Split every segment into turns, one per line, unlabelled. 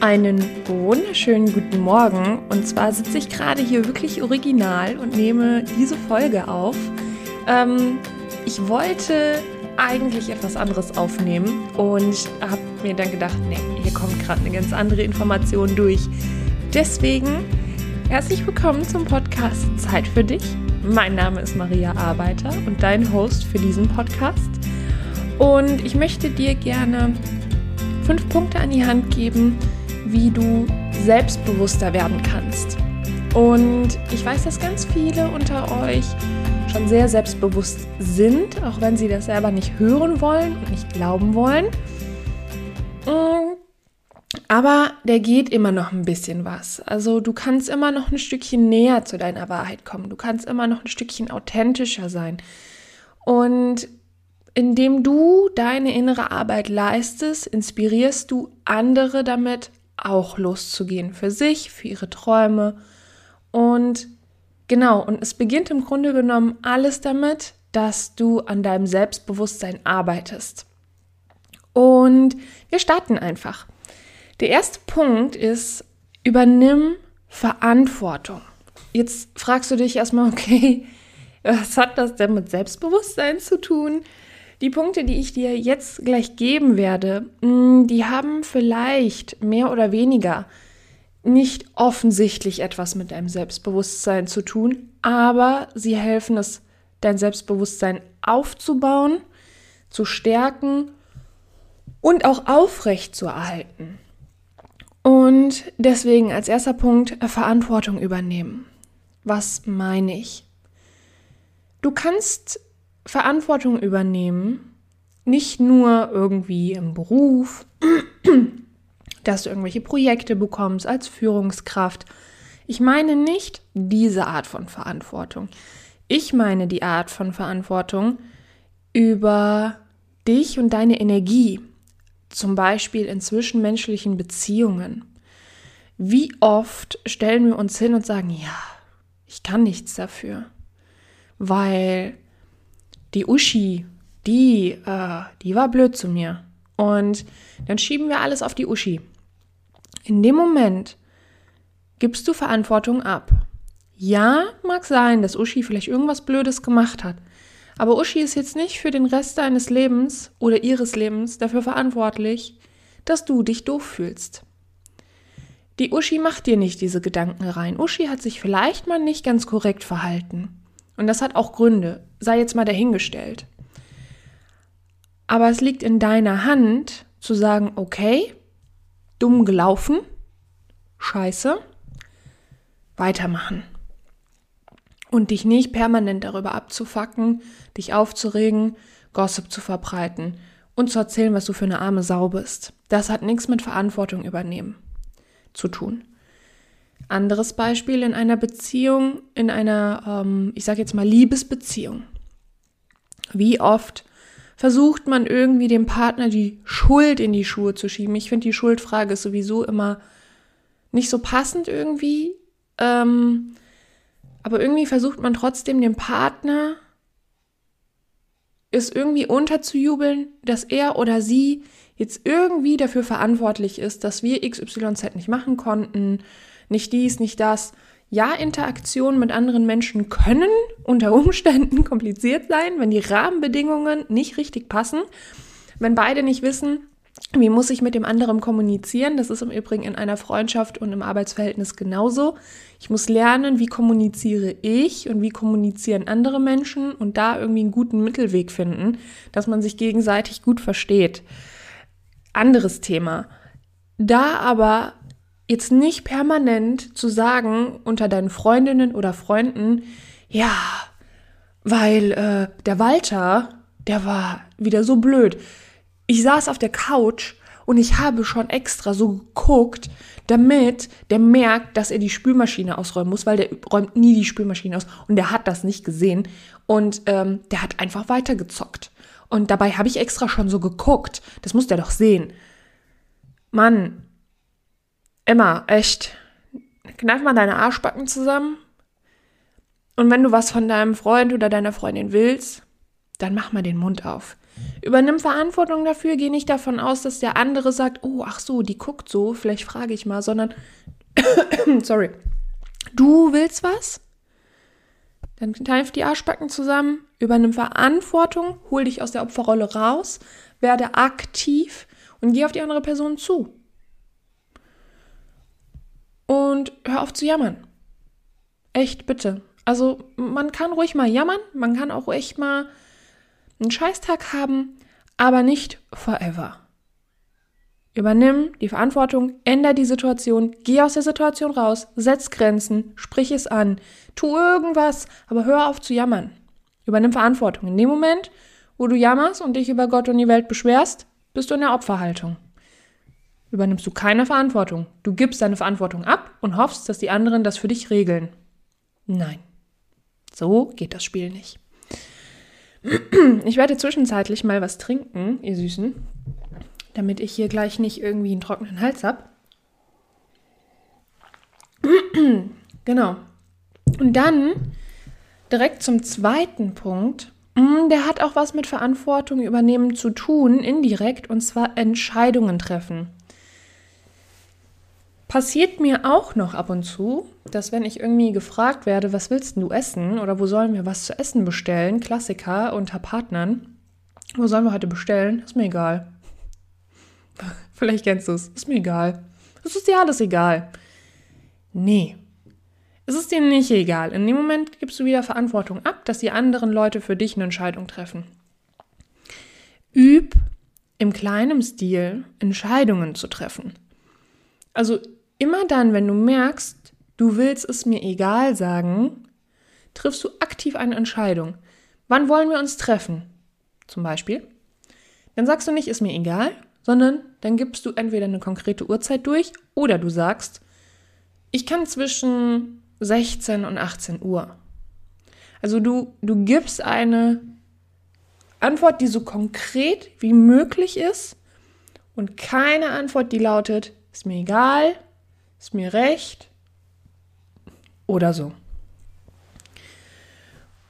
Einen wunderschönen guten Morgen. Und zwar sitze ich gerade hier wirklich original und nehme diese Folge auf. Ähm, ich wollte eigentlich etwas anderes aufnehmen und habe mir dann gedacht, nee, hier kommt gerade eine ganz andere Information durch. Deswegen herzlich willkommen zum Podcast Zeit für dich. Mein Name ist Maria Arbeiter und dein Host für diesen Podcast. Und ich möchte dir gerne fünf Punkte an die Hand geben, wie du selbstbewusster werden kannst. Und ich weiß, dass ganz viele unter euch schon sehr selbstbewusst sind, auch wenn sie das selber nicht hören wollen und nicht glauben wollen. Mm, aber der geht immer noch ein bisschen was. Also du kannst immer noch ein Stückchen näher zu deiner Wahrheit kommen. Du kannst immer noch ein Stückchen authentischer sein. Und indem du deine innere Arbeit leistest, inspirierst du andere damit, auch loszugehen für sich, für ihre Träume. Und genau, und es beginnt im Grunde genommen alles damit, dass du an deinem Selbstbewusstsein arbeitest. Und wir starten einfach. Der erste Punkt ist, übernimm Verantwortung. Jetzt fragst du dich erstmal, okay, was hat das denn mit Selbstbewusstsein zu tun? Die Punkte, die ich dir jetzt gleich geben werde, mm, die haben vielleicht mehr oder weniger nicht offensichtlich etwas mit deinem Selbstbewusstsein zu tun, aber sie helfen es, dein Selbstbewusstsein aufzubauen, zu stärken und auch aufrecht zu erhalten. Und deswegen als erster Punkt Verantwortung übernehmen. Was meine ich? Du kannst Verantwortung übernehmen, nicht nur irgendwie im Beruf, dass du irgendwelche Projekte bekommst als Führungskraft. Ich meine nicht diese Art von Verantwortung. Ich meine die Art von Verantwortung über dich und deine Energie, zum Beispiel in zwischenmenschlichen Beziehungen. Wie oft stellen wir uns hin und sagen, ja, ich kann nichts dafür, weil die Uschi, die, äh, die war blöd zu mir. Und dann schieben wir alles auf die Uschi. In dem Moment gibst du Verantwortung ab. Ja, mag sein, dass Uschi vielleicht irgendwas Blödes gemacht hat. Aber Uschi ist jetzt nicht für den Rest deines Lebens oder ihres Lebens dafür verantwortlich, dass du dich doof fühlst. Die Uschi macht dir nicht diese Gedanken rein. Uschi hat sich vielleicht mal nicht ganz korrekt verhalten. Und das hat auch Gründe, sei jetzt mal dahingestellt. Aber es liegt in deiner Hand zu sagen, okay, dumm gelaufen, scheiße, weitermachen. Und dich nicht permanent darüber abzufacken, dich aufzuregen, Gossip zu verbreiten und zu erzählen, was du für eine arme Sau bist. Das hat nichts mit Verantwortung übernehmen zu tun. Anderes Beispiel in einer Beziehung, in einer, ähm, ich sage jetzt mal, Liebesbeziehung. Wie oft versucht man irgendwie dem Partner die Schuld in die Schuhe zu schieben? Ich finde, die Schuldfrage ist sowieso immer nicht so passend irgendwie. Ähm, aber irgendwie versucht man trotzdem dem Partner es irgendwie unterzujubeln, dass er oder sie jetzt irgendwie dafür verantwortlich ist, dass wir XYZ nicht machen konnten, nicht dies, nicht das. Ja, Interaktionen mit anderen Menschen können unter Umständen kompliziert sein, wenn die Rahmenbedingungen nicht richtig passen, wenn beide nicht wissen, wie muss ich mit dem anderen kommunizieren? Das ist im Übrigen in einer Freundschaft und im Arbeitsverhältnis genauso. Ich muss lernen, wie kommuniziere ich und wie kommunizieren andere Menschen und da irgendwie einen guten Mittelweg finden, dass man sich gegenseitig gut versteht. Anderes Thema. Da aber jetzt nicht permanent zu sagen unter deinen Freundinnen oder Freunden, ja, weil äh, der Walter, der war wieder so blöd. Ich saß auf der Couch und ich habe schon extra so geguckt, damit der merkt, dass er die Spülmaschine ausräumen muss, weil der räumt nie die Spülmaschine aus und der hat das nicht gesehen und ähm, der hat einfach weitergezockt. Und dabei habe ich extra schon so geguckt. Das muss der doch sehen. Mann, Emma, echt, kneif mal deine Arschbacken zusammen. Und wenn du was von deinem Freund oder deiner Freundin willst, dann mach mal den Mund auf. Übernimm Verantwortung dafür, geh nicht davon aus, dass der andere sagt, oh, ach so, die guckt so, vielleicht frage ich mal, sondern, sorry, du willst was? Dann kneif die Arschbacken zusammen, übernimm Verantwortung, hol dich aus der Opferrolle raus, werde aktiv und geh auf die andere Person zu. Und hör auf zu jammern. Echt, bitte. Also, man kann ruhig mal jammern, man kann auch echt mal einen Scheißtag haben, aber nicht forever. Übernimm die Verantwortung, änder die Situation, geh aus der Situation raus, setz Grenzen, sprich es an, tu irgendwas, aber hör auf zu jammern. Übernimm Verantwortung. In dem Moment, wo du jammerst und dich über Gott und die Welt beschwerst, bist du in der Opferhaltung. Übernimmst du keine Verantwortung. Du gibst deine Verantwortung ab und hoffst, dass die anderen das für dich regeln. Nein. So geht das Spiel nicht. Ich werde zwischenzeitlich mal was trinken, ihr Süßen, damit ich hier gleich nicht irgendwie einen trockenen Hals habe. Genau. Und dann direkt zum zweiten Punkt. Mm, der hat auch was mit Verantwortung übernehmen zu tun, indirekt, und zwar Entscheidungen treffen. Passiert mir auch noch ab und zu, dass wenn ich irgendwie gefragt werde, was willst du essen oder wo sollen wir was zu essen bestellen, Klassiker unter Partnern, wo sollen wir heute bestellen? Ist mir egal. Vielleicht kennst du es. Ist mir egal. Es ist dir alles egal. Nee. Es ist dir nicht egal. In dem Moment gibst du wieder Verantwortung ab, dass die anderen Leute für dich eine Entscheidung treffen. Üb im kleinen Stil Entscheidungen zu treffen. Also immer dann, wenn du merkst, du willst es mir egal sagen, triffst du aktiv eine Entscheidung. Wann wollen wir uns treffen? Zum Beispiel. Dann sagst du nicht, ist mir egal, sondern dann gibst du entweder eine konkrete Uhrzeit durch oder du sagst, ich kann zwischen 16 und 18 Uhr. Also du, du gibst eine Antwort, die so konkret wie möglich ist und keine Antwort, die lautet, ist mir egal, ist mir recht oder so.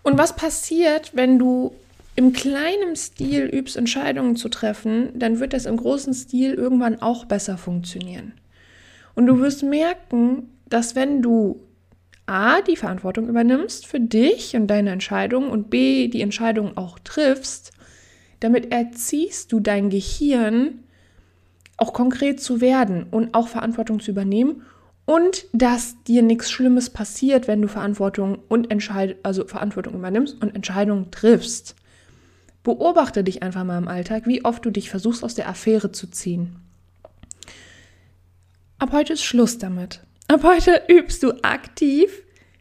Und was passiert, wenn du im kleinen Stil übst, Entscheidungen zu treffen, dann wird das im großen Stil irgendwann auch besser funktionieren. Und du wirst merken, dass wenn du A, die Verantwortung übernimmst für dich und deine Entscheidung und B, die Entscheidung auch triffst, damit erziehst du dein Gehirn auch konkret zu werden und auch Verantwortung zu übernehmen und dass dir nichts Schlimmes passiert, wenn du Verantwortung und Entscheid also Verantwortung übernimmst und Entscheidungen triffst. Beobachte dich einfach mal im Alltag, wie oft du dich versuchst aus der Affäre zu ziehen. Ab heute ist Schluss damit. Ab heute übst du aktiv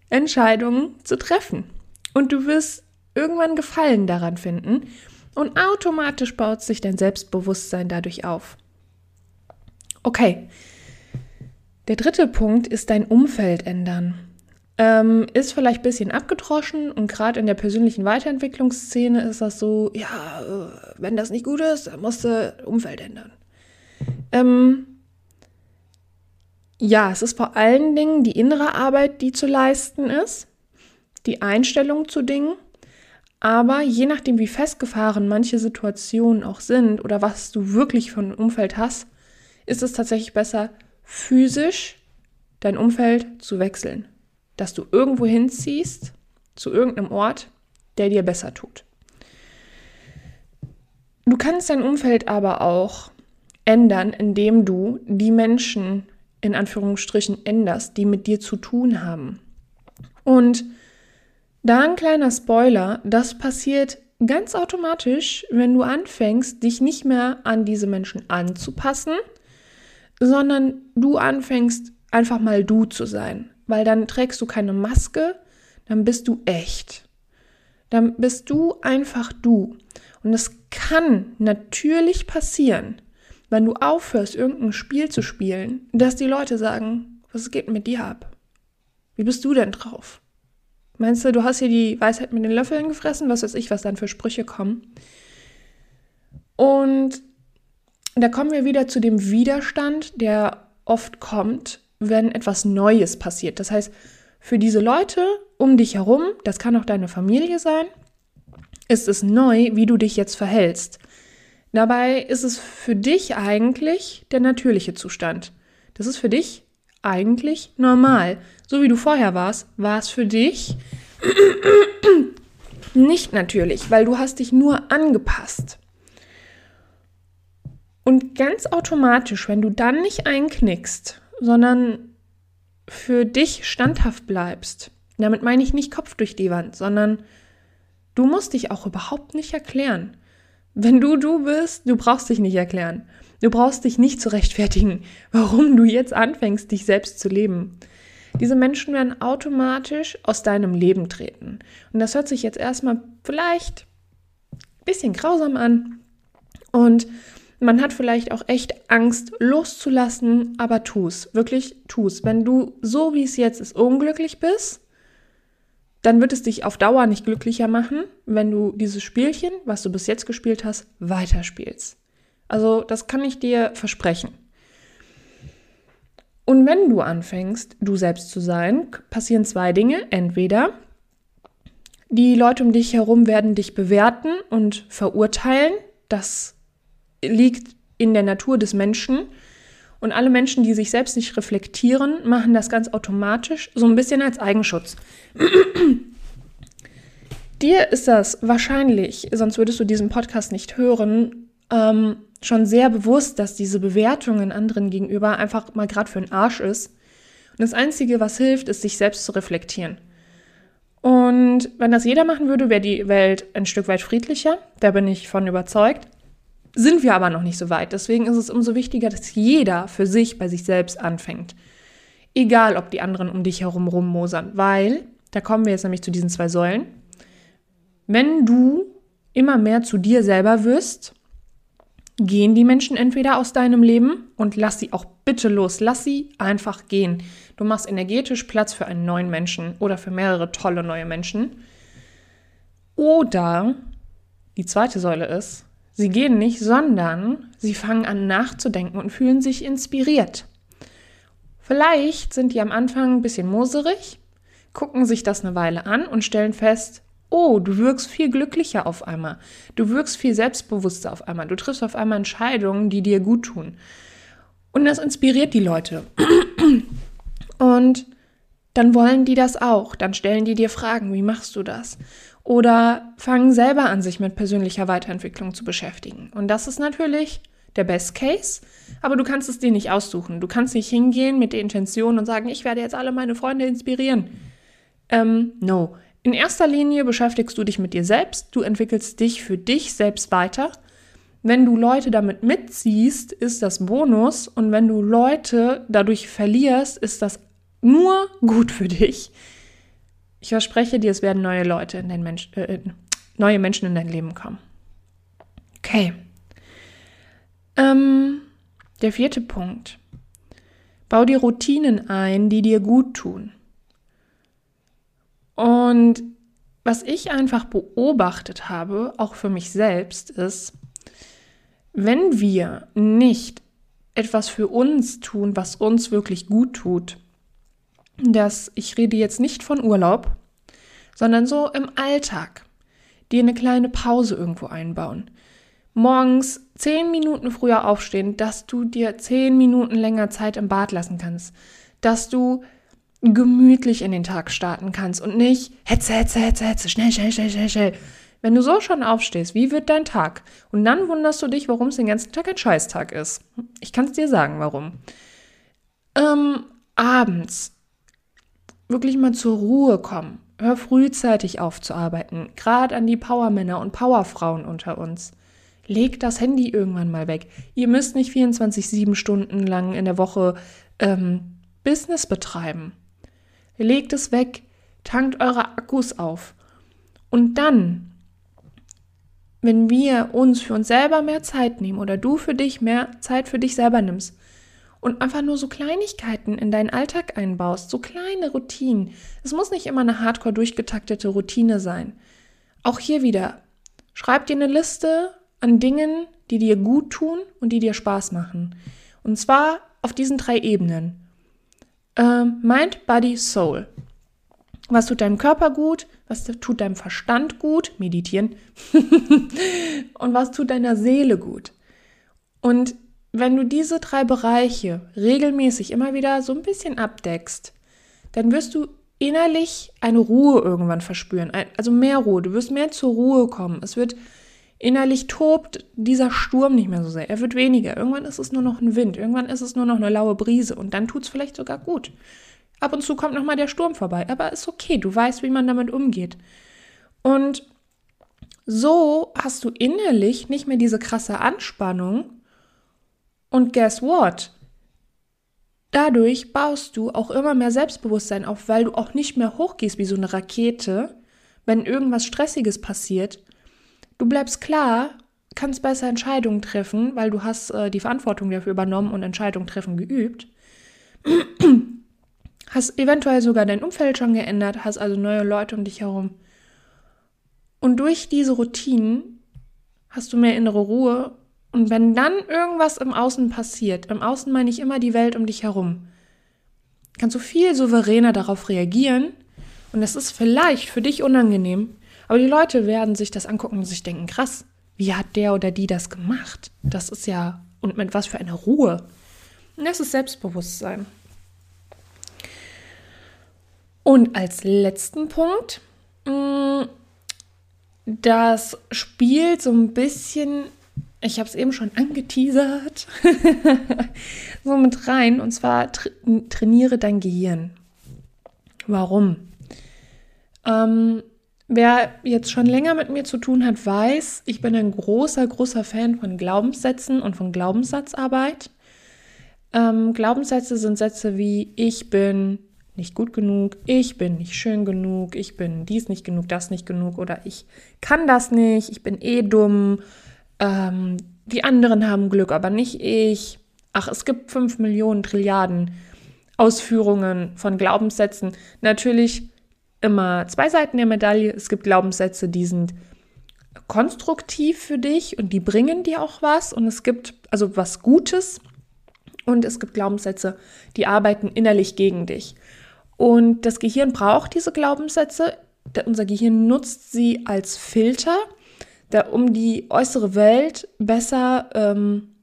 Entscheidungen zu treffen. Und du wirst irgendwann Gefallen daran finden und automatisch baut sich dein Selbstbewusstsein dadurch auf. Okay. Der dritte Punkt ist dein Umfeld ändern. Ähm, ist vielleicht ein bisschen abgedroschen und gerade in der persönlichen Weiterentwicklungsszene ist das so, ja, äh, wenn das nicht gut ist, dann musst du Umfeld ändern. Ähm, ja, es ist vor allen Dingen die innere Arbeit, die zu leisten ist, die Einstellung zu Dingen. Aber je nachdem, wie festgefahren manche Situationen auch sind oder was du wirklich von Umfeld hast, ist es tatsächlich besser, physisch dein Umfeld zu wechseln. Dass du irgendwo hinziehst, zu irgendeinem Ort, der dir besser tut. Du kannst dein Umfeld aber auch ändern, indem du die Menschen in Anführungsstrichen änderst, die mit dir zu tun haben. Und da ein kleiner Spoiler, das passiert ganz automatisch, wenn du anfängst, dich nicht mehr an diese Menschen anzupassen, sondern du anfängst einfach mal du zu sein, weil dann trägst du keine Maske, dann bist du echt. Dann bist du einfach du. Und es kann natürlich passieren, wenn du aufhörst, irgendein Spiel zu spielen, dass die Leute sagen, was geht mit dir ab? Wie bist du denn drauf? Meinst du, du hast hier die Weisheit mit den Löffeln gefressen? Was weiß ich, was dann für Sprüche kommen? Und da kommen wir wieder zu dem Widerstand, der oft kommt, wenn etwas Neues passiert. Das heißt, für diese Leute um dich herum, das kann auch deine Familie sein, ist es neu, wie du dich jetzt verhältst. Dabei ist es für dich eigentlich der natürliche Zustand. Das ist für dich eigentlich normal. So wie du vorher warst, war es für dich nicht natürlich, weil du hast dich nur angepasst. Und ganz automatisch, wenn du dann nicht einknickst, sondern für dich standhaft bleibst, damit meine ich nicht Kopf durch die Wand, sondern du musst dich auch überhaupt nicht erklären. Wenn du du bist, du brauchst dich nicht erklären. Du brauchst dich nicht zu rechtfertigen, warum du jetzt anfängst, dich selbst zu leben. Diese Menschen werden automatisch aus deinem Leben treten. Und das hört sich jetzt erstmal vielleicht ein bisschen grausam an. Und man hat vielleicht auch echt Angst loszulassen, aber tu's. Wirklich tu's. Wenn du so wie es jetzt ist unglücklich bist, dann wird es dich auf Dauer nicht glücklicher machen, wenn du dieses Spielchen, was du bis jetzt gespielt hast, weiterspielst. Also das kann ich dir versprechen. Und wenn du anfängst, du selbst zu sein, passieren zwei Dinge. Entweder die Leute um dich herum werden dich bewerten und verurteilen. Das liegt in der Natur des Menschen. Und alle Menschen, die sich selbst nicht reflektieren, machen das ganz automatisch, so ein bisschen als Eigenschutz. Dir ist das wahrscheinlich, sonst würdest du diesen Podcast nicht hören, ähm, schon sehr bewusst, dass diese Bewertungen anderen gegenüber einfach mal gerade für den Arsch ist. Und das Einzige, was hilft, ist, sich selbst zu reflektieren. Und wenn das jeder machen würde, wäre die Welt ein Stück weit friedlicher. Da bin ich von überzeugt. Sind wir aber noch nicht so weit. Deswegen ist es umso wichtiger, dass jeder für sich bei sich selbst anfängt. Egal, ob die anderen um dich herum rummosern. Weil, da kommen wir jetzt nämlich zu diesen zwei Säulen. Wenn du immer mehr zu dir selber wirst, gehen die Menschen entweder aus deinem Leben und lass sie auch bitte los. Lass sie einfach gehen. Du machst energetisch Platz für einen neuen Menschen oder für mehrere tolle neue Menschen. Oder die zweite Säule ist, Sie gehen nicht, sondern sie fangen an nachzudenken und fühlen sich inspiriert. Vielleicht sind die am Anfang ein bisschen moserig, gucken sich das eine Weile an und stellen fest, oh, du wirkst viel glücklicher auf einmal. Du wirkst viel selbstbewusster auf einmal. Du triffst auf einmal Entscheidungen, die dir gut tun. Und das inspiriert die Leute. Und dann wollen die das auch. Dann stellen die dir Fragen, wie machst du das? Oder fangen selber an, sich mit persönlicher Weiterentwicklung zu beschäftigen. Und das ist natürlich der Best Case, aber du kannst es dir nicht aussuchen. Du kannst nicht hingehen mit der Intention und sagen, ich werde jetzt alle meine Freunde inspirieren. Ähm, no. In erster Linie beschäftigst du dich mit dir selbst, du entwickelst dich für dich selbst weiter. Wenn du Leute damit mitziehst, ist das Bonus und wenn du Leute dadurch verlierst, ist das nur gut für dich. Ich verspreche dir, es werden neue Leute in dein Mensch, äh, neue Menschen in dein Leben kommen. Okay. Ähm, der vierte Punkt. Bau dir Routinen ein, die dir gut tun. Und was ich einfach beobachtet habe, auch für mich selbst, ist, wenn wir nicht etwas für uns tun, was uns wirklich gut tut, dass ich rede jetzt nicht von Urlaub, sondern so im Alltag, dir eine kleine Pause irgendwo einbauen. Morgens zehn Minuten früher aufstehen, dass du dir zehn Minuten länger Zeit im Bad lassen kannst, dass du gemütlich in den Tag starten kannst und nicht hetze, hetze, hetze, hetze, schnell, schnell, schnell, schnell, schnell. Wenn du so schon aufstehst, wie wird dein Tag? Und dann wunderst du dich, warum es den ganzen Tag ein Scheißtag ist. Ich kann es dir sagen, warum. Ähm, abends wirklich mal zur Ruhe kommen. Hör frühzeitig auf zu arbeiten, gerade an die Powermänner und Powerfrauen unter uns. Legt das Handy irgendwann mal weg. Ihr müsst nicht 24-7 Stunden lang in der Woche ähm, Business betreiben. Legt es weg, tankt eure Akkus auf. Und dann, wenn wir uns für uns selber mehr Zeit nehmen oder du für dich mehr Zeit für dich selber nimmst, und einfach nur so Kleinigkeiten in deinen Alltag einbaust, so kleine Routinen. Es muss nicht immer eine hardcore durchgetaktete Routine sein. Auch hier wieder, schreib dir eine Liste an Dingen, die dir gut tun und die dir Spaß machen. Und zwar auf diesen drei Ebenen. Ähm, Mind, Body, Soul. Was tut deinem Körper gut? Was tut deinem Verstand gut? Meditieren. und was tut deiner Seele gut? Und wenn du diese drei Bereiche regelmäßig immer wieder so ein bisschen abdeckst, dann wirst du innerlich eine Ruhe irgendwann verspüren. Also mehr Ruhe. Du wirst mehr zur Ruhe kommen. Es wird innerlich tobt dieser Sturm nicht mehr so sehr. Er wird weniger. Irgendwann ist es nur noch ein Wind. Irgendwann ist es nur noch eine laue Brise. Und dann tut es vielleicht sogar gut. Ab und zu kommt nochmal der Sturm vorbei. Aber ist okay. Du weißt, wie man damit umgeht. Und so hast du innerlich nicht mehr diese krasse Anspannung. Und guess what? Dadurch baust du auch immer mehr Selbstbewusstsein auf, weil du auch nicht mehr hochgehst wie so eine Rakete, wenn irgendwas Stressiges passiert. Du bleibst klar, kannst besser Entscheidungen treffen, weil du hast äh, die Verantwortung dafür übernommen und Entscheidungen treffen geübt. hast eventuell sogar dein Umfeld schon geändert, hast also neue Leute um dich herum. Und durch diese Routinen hast du mehr innere Ruhe und wenn dann irgendwas im Außen passiert, im Außen meine ich immer die Welt um dich herum, kannst du viel souveräner darauf reagieren. Und es ist vielleicht für dich unangenehm, aber die Leute werden sich das angucken und sich denken, krass, wie hat der oder die das gemacht? Das ist ja, und mit was für einer Ruhe. Und das ist Selbstbewusstsein. Und als letzten Punkt, mm, das spielt so ein bisschen ich habe es eben schon angeteasert, so mit rein. Und zwar tra trainiere dein Gehirn. Warum? Ähm, wer jetzt schon länger mit mir zu tun hat, weiß, ich bin ein großer, großer Fan von Glaubenssätzen und von Glaubenssatzarbeit. Ähm, Glaubenssätze sind Sätze wie ich bin nicht gut genug, ich bin nicht schön genug, ich bin dies nicht genug, das nicht genug oder ich kann das nicht, ich bin eh dumm ähm, die anderen haben Glück, aber nicht ich. Ach, es gibt fünf Millionen Trilliarden Ausführungen von Glaubenssätzen. Natürlich immer zwei Seiten der Medaille. Es gibt Glaubenssätze, die sind konstruktiv für dich und die bringen dir auch was. Und es gibt also was Gutes. Und es gibt Glaubenssätze, die arbeiten innerlich gegen dich. Und das Gehirn braucht diese Glaubenssätze. Unser Gehirn nutzt sie als Filter da, um die äußere Welt besser ähm,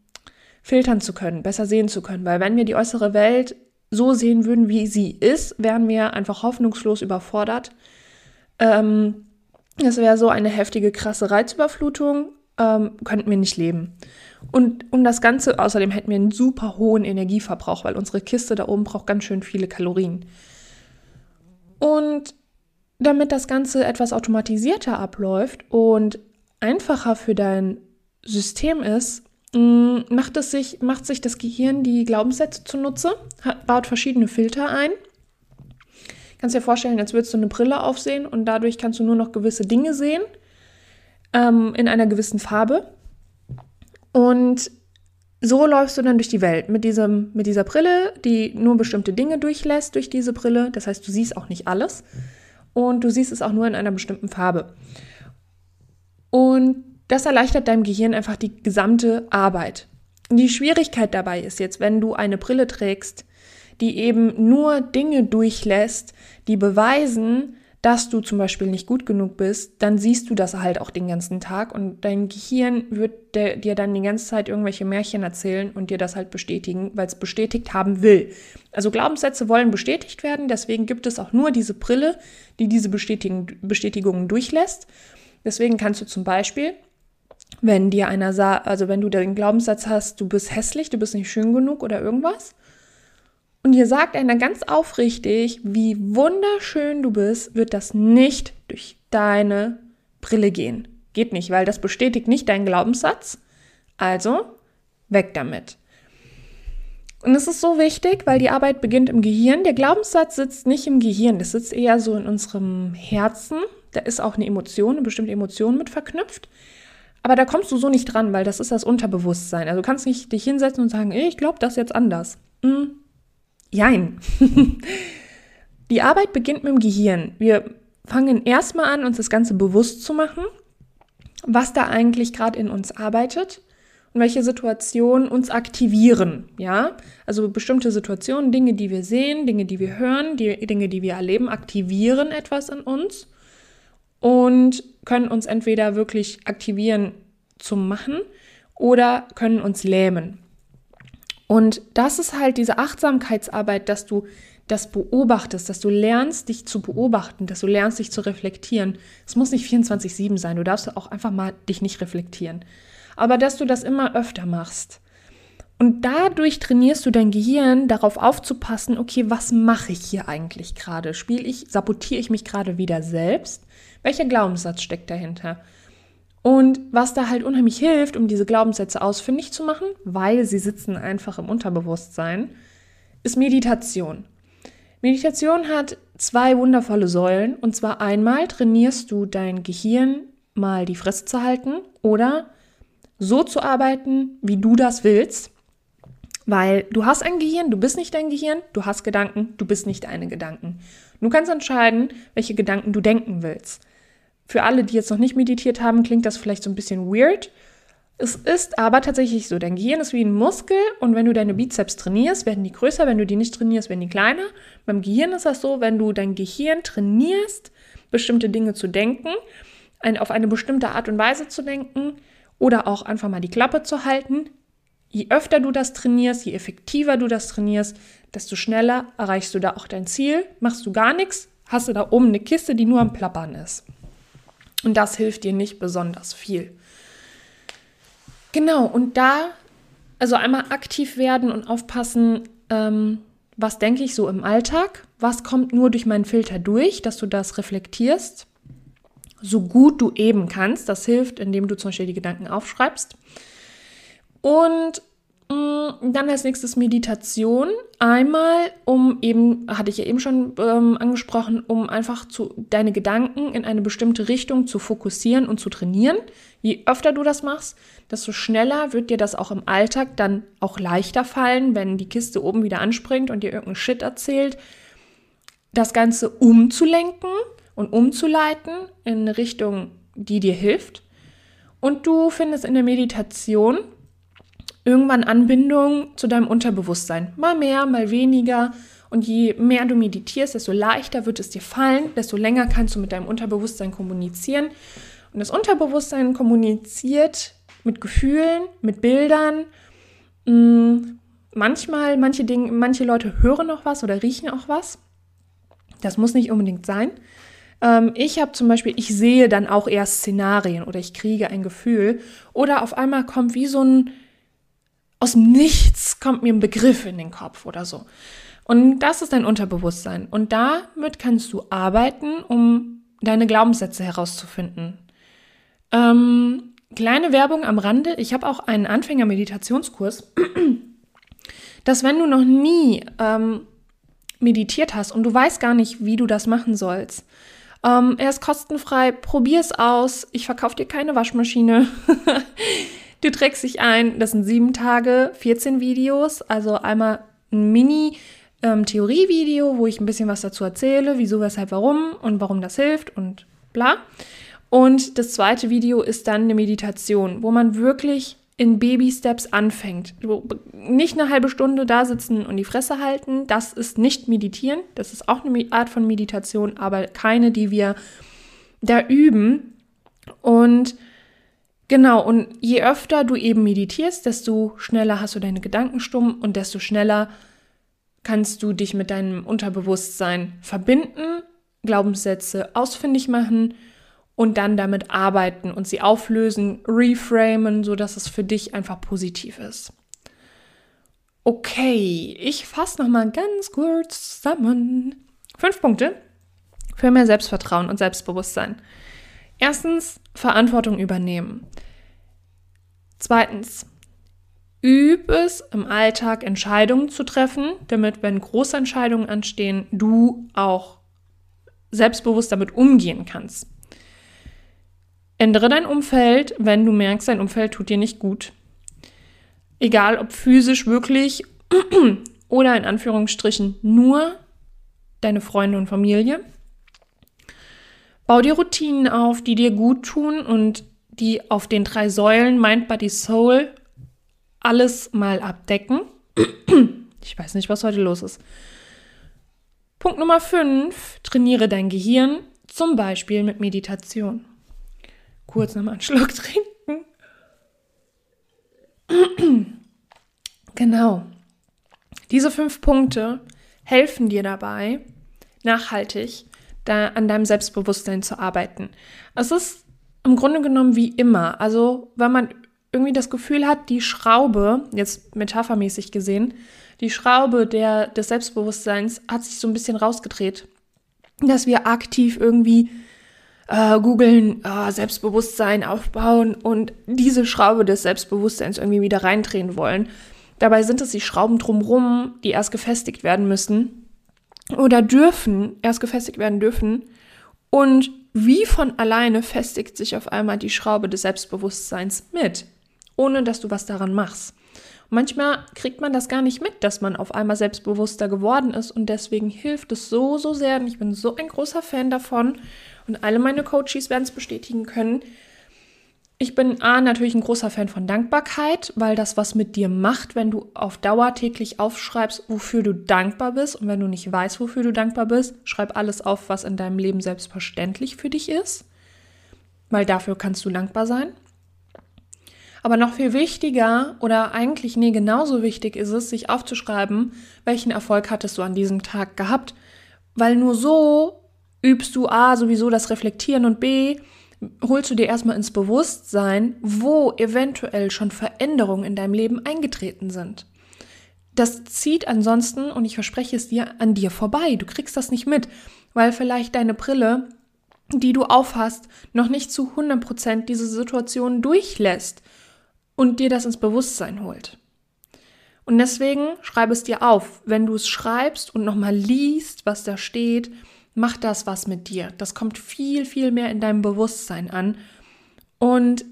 filtern zu können, besser sehen zu können. Weil wenn wir die äußere Welt so sehen würden, wie sie ist, wären wir einfach hoffnungslos überfordert. Ähm, das wäre so eine heftige, krasse Reizüberflutung, ähm, könnten wir nicht leben. Und um das Ganze, außerdem hätten wir einen super hohen Energieverbrauch, weil unsere Kiste da oben braucht ganz schön viele Kalorien. Und damit das Ganze etwas automatisierter abläuft und einfacher für dein System ist, mm, macht, es sich, macht sich das Gehirn die Glaubenssätze zunutze, baut verschiedene Filter ein. Kannst dir vorstellen, als würdest du eine Brille aufsehen und dadurch kannst du nur noch gewisse Dinge sehen ähm, in einer gewissen Farbe. Und so läufst du dann durch die Welt mit, diesem, mit dieser Brille, die nur bestimmte Dinge durchlässt durch diese Brille. Das heißt, du siehst auch nicht alles und du siehst es auch nur in einer bestimmten Farbe. Und das erleichtert deinem Gehirn einfach die gesamte Arbeit. Die Schwierigkeit dabei ist jetzt, wenn du eine Brille trägst, die eben nur Dinge durchlässt, die beweisen, dass du zum Beispiel nicht gut genug bist, dann siehst du das halt auch den ganzen Tag und dein Gehirn wird dir dann die ganze Zeit irgendwelche Märchen erzählen und dir das halt bestätigen, weil es bestätigt haben will. Also Glaubenssätze wollen bestätigt werden, deswegen gibt es auch nur diese Brille, die diese Bestätigungen durchlässt Deswegen kannst du zum Beispiel, wenn dir einer sagt, also wenn du den Glaubenssatz hast, du bist hässlich, du bist nicht schön genug oder irgendwas, und dir sagt einer ganz aufrichtig, wie wunderschön du bist, wird das nicht durch deine Brille gehen. Geht nicht, weil das bestätigt nicht deinen Glaubenssatz. Also weg damit. Und es ist so wichtig, weil die Arbeit beginnt im Gehirn. Der Glaubenssatz sitzt nicht im Gehirn, das sitzt eher so in unserem Herzen. Da ist auch eine Emotion, eine bestimmte Emotion mit verknüpft. Aber da kommst du so nicht dran, weil das ist das Unterbewusstsein. Also du kannst nicht dich hinsetzen und sagen, ich glaube das jetzt anders. Hm. Jein. die Arbeit beginnt mit dem Gehirn. Wir fangen erstmal an, uns das Ganze bewusst zu machen, was da eigentlich gerade in uns arbeitet und welche Situationen uns aktivieren, ja? Also bestimmte Situationen, Dinge, die wir sehen, Dinge, die wir hören, die Dinge, die wir erleben, aktivieren etwas in uns und können uns entweder wirklich aktivieren zum Machen oder können uns lähmen. Und das ist halt diese Achtsamkeitsarbeit, dass du das beobachtest, dass du lernst, dich zu beobachten, dass du lernst, dich zu reflektieren. Es muss nicht 24-7 sein, du darfst auch einfach mal dich nicht reflektieren. Aber dass du das immer öfter machst. Und dadurch trainierst du dein Gehirn darauf aufzupassen, okay, was mache ich hier eigentlich gerade? Spiele ich, sabotiere ich mich gerade wieder selbst? Welcher Glaubenssatz steckt dahinter? Und was da halt unheimlich hilft, um diese Glaubenssätze ausfindig zu machen, weil sie sitzen einfach im Unterbewusstsein, ist Meditation. Meditation hat zwei wundervolle Säulen. Und zwar einmal trainierst du dein Gehirn mal die Fresse zu halten oder so zu arbeiten, wie du das willst. Weil du hast ein Gehirn, du bist nicht dein Gehirn, du hast Gedanken, du bist nicht deine Gedanken. Du kannst entscheiden, welche Gedanken du denken willst. Für alle, die jetzt noch nicht meditiert haben, klingt das vielleicht so ein bisschen weird. Es ist aber tatsächlich so, dein Gehirn ist wie ein Muskel und wenn du deine Bizeps trainierst, werden die größer, wenn du die nicht trainierst, werden die kleiner. Beim Gehirn ist das so, wenn du dein Gehirn trainierst, bestimmte Dinge zu denken, ein, auf eine bestimmte Art und Weise zu denken oder auch einfach mal die Klappe zu halten, je öfter du das trainierst, je effektiver du das trainierst, desto schneller erreichst du da auch dein Ziel. Machst du gar nichts, hast du da oben eine Kiste, die nur am Plappern ist. Und das hilft dir nicht besonders viel. Genau, und da, also einmal aktiv werden und aufpassen, ähm, was denke ich so im Alltag, was kommt nur durch meinen Filter durch, dass du das reflektierst, so gut du eben kannst. Das hilft, indem du zum Beispiel die Gedanken aufschreibst. Und dann als nächstes Meditation. Einmal, um eben, hatte ich ja eben schon ähm, angesprochen, um einfach zu, deine Gedanken in eine bestimmte Richtung zu fokussieren und zu trainieren. Je öfter du das machst, desto schneller wird dir das auch im Alltag dann auch leichter fallen, wenn die Kiste oben wieder anspringt und dir irgendeinen Shit erzählt, das Ganze umzulenken und umzuleiten in eine Richtung, die dir hilft. Und du findest in der Meditation irgendwann Anbindung zu deinem Unterbewusstsein. Mal mehr, mal weniger. Und je mehr du meditierst, desto leichter wird es dir fallen, desto länger kannst du mit deinem Unterbewusstsein kommunizieren. Und das Unterbewusstsein kommuniziert mit Gefühlen, mit Bildern. Mm, manchmal, manche Dinge, manche Leute hören auch was oder riechen auch was. Das muss nicht unbedingt sein. Ähm, ich habe zum Beispiel, ich sehe dann auch eher Szenarien oder ich kriege ein Gefühl. Oder auf einmal kommt wie so ein aus dem Nichts kommt mir ein Begriff in den Kopf oder so. Und das ist dein Unterbewusstsein. Und damit kannst du arbeiten, um deine Glaubenssätze herauszufinden. Ähm, kleine Werbung am Rande. Ich habe auch einen Anfänger-Meditationskurs, dass wenn du noch nie ähm, meditiert hast und du weißt gar nicht, wie du das machen sollst, ähm, er ist kostenfrei, probier es aus. Ich verkaufe dir keine Waschmaschine. Du trägst dich ein, das sind sieben Tage, 14 Videos, also einmal ein Mini- ähm, Theorievideo, wo ich ein bisschen was dazu erzähle, wieso, weshalb, warum und warum das hilft und bla. Und das zweite Video ist dann eine Meditation, wo man wirklich in Baby-Steps anfängt. Nicht eine halbe Stunde da sitzen und die Fresse halten, das ist nicht meditieren, das ist auch eine Art von Meditation, aber keine, die wir da üben. Und Genau, und je öfter du eben meditierst, desto schneller hast du deine Gedanken stumm und desto schneller kannst du dich mit deinem Unterbewusstsein verbinden, Glaubenssätze ausfindig machen und dann damit arbeiten und sie auflösen, reframen, sodass es für dich einfach positiv ist. Okay, ich fasse nochmal ganz kurz zusammen. Fünf Punkte für mehr Selbstvertrauen und Selbstbewusstsein. Erstens, Verantwortung übernehmen. Zweitens, üb es im Alltag Entscheidungen zu treffen, damit, wenn große Entscheidungen anstehen, du auch selbstbewusst damit umgehen kannst. Ändere dein Umfeld, wenn du merkst, dein Umfeld tut dir nicht gut. Egal ob physisch wirklich oder in Anführungsstrichen nur deine Freunde und Familie. Bau dir Routinen auf, die dir gut tun und die auf den drei Säulen Mind, Body, Soul alles mal abdecken. Ich weiß nicht, was heute los ist. Punkt Nummer 5. Trainiere dein Gehirn Zum Beispiel mit Meditation. Kurz nochmal einen Schluck trinken. genau. Diese fünf Punkte helfen dir dabei, nachhaltig da an deinem Selbstbewusstsein zu arbeiten. Es ist im Grunde genommen wie immer. Also, wenn man irgendwie das Gefühl hat, die Schraube, jetzt metaphermäßig gesehen, die Schraube der, des Selbstbewusstseins hat sich so ein bisschen rausgedreht, dass wir aktiv irgendwie äh, googeln, äh, Selbstbewusstsein aufbauen und diese Schraube des Selbstbewusstseins irgendwie wieder reindrehen wollen. Dabei sind es die Schrauben drumherum, die erst gefestigt werden müssen oder dürfen, erst gefestigt werden dürfen. Und wie von alleine festigt sich auf einmal die Schraube des Selbstbewusstseins mit ohne dass du was daran machst. Manchmal kriegt man das gar nicht mit, dass man auf einmal selbstbewusster geworden ist und deswegen hilft es so, so sehr und ich bin so ein großer Fan davon und alle meine Coaches werden es bestätigen können. Ich bin A, natürlich ein großer Fan von Dankbarkeit, weil das was mit dir macht, wenn du auf Dauer täglich aufschreibst, wofür du dankbar bist. Und wenn du nicht weißt, wofür du dankbar bist, schreib alles auf, was in deinem Leben selbstverständlich für dich ist, weil dafür kannst du dankbar sein. Aber noch viel wichtiger oder eigentlich nee, genauso wichtig ist es, sich aufzuschreiben, welchen Erfolg hattest du an diesem Tag gehabt. Weil nur so übst du A sowieso das Reflektieren und B holst du dir erstmal ins Bewusstsein, wo eventuell schon Veränderungen in deinem Leben eingetreten sind. Das zieht ansonsten, und ich verspreche es dir, an dir vorbei. Du kriegst das nicht mit, weil vielleicht deine Brille, die du aufhast, noch nicht zu 100% diese Situation durchlässt und dir das ins Bewusstsein holt. Und deswegen schreib es dir auf. Wenn du es schreibst und nochmal liest, was da steht, mach das was mit dir. Das kommt viel, viel mehr in deinem Bewusstsein an. Und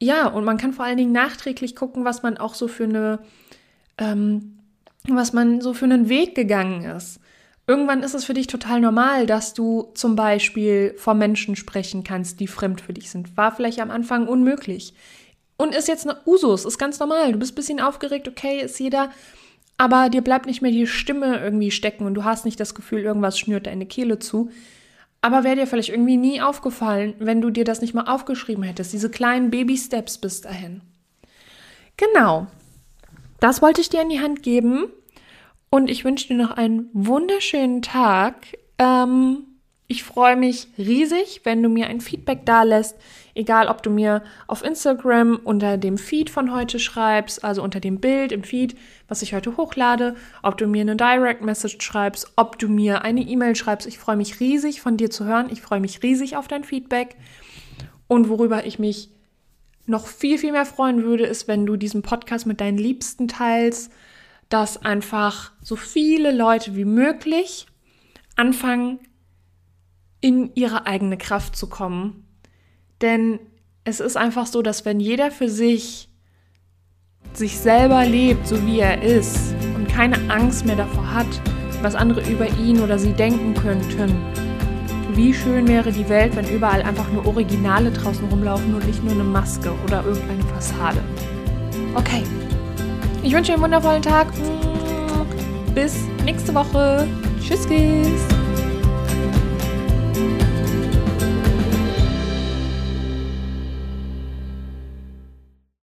ja, und man kann vor allen Dingen nachträglich gucken, was man auch so für eine, ähm, was man so für einen Weg gegangen ist. Irgendwann ist es für dich total normal, dass du zum Beispiel vor Menschen sprechen kannst, die fremd für dich sind. War vielleicht am Anfang unmöglich. Und ist jetzt eine Usus, ist ganz normal. Du bist ein bisschen aufgeregt, okay, ist jeder. Aber dir bleibt nicht mehr die Stimme irgendwie stecken und du hast nicht das Gefühl, irgendwas schnürt deine Kehle zu. Aber wäre dir vielleicht irgendwie nie aufgefallen, wenn du dir das nicht mal aufgeschrieben hättest. Diese kleinen Baby-Steps bis dahin. Genau. Das wollte ich dir in die Hand geben. Und ich wünsche dir noch einen wunderschönen Tag. Ähm, ich freue mich riesig, wenn du mir ein Feedback da lässt, egal ob du mir auf Instagram unter dem Feed von heute schreibst, also unter dem Bild im Feed, was ich heute hochlade, ob du mir eine Direct Message schreibst, ob du mir eine E-Mail schreibst. Ich freue mich riesig von dir zu hören. Ich freue mich riesig auf dein Feedback. Und worüber ich mich noch viel, viel mehr freuen würde, ist, wenn du diesen Podcast mit deinen Liebsten teilst, dass einfach so viele Leute wie möglich anfangen, in ihre eigene Kraft zu kommen. Denn es ist einfach so, dass wenn jeder für sich sich selber lebt, so wie er ist und keine Angst mehr davor hat, was andere über ihn oder sie denken könnten, wie schön wäre die Welt, wenn überall einfach nur Originale draußen rumlaufen und nicht nur eine Maske oder irgendeine Fassade. Okay, ich wünsche dir einen wundervollen Tag. Bis nächste Woche. Tschüss.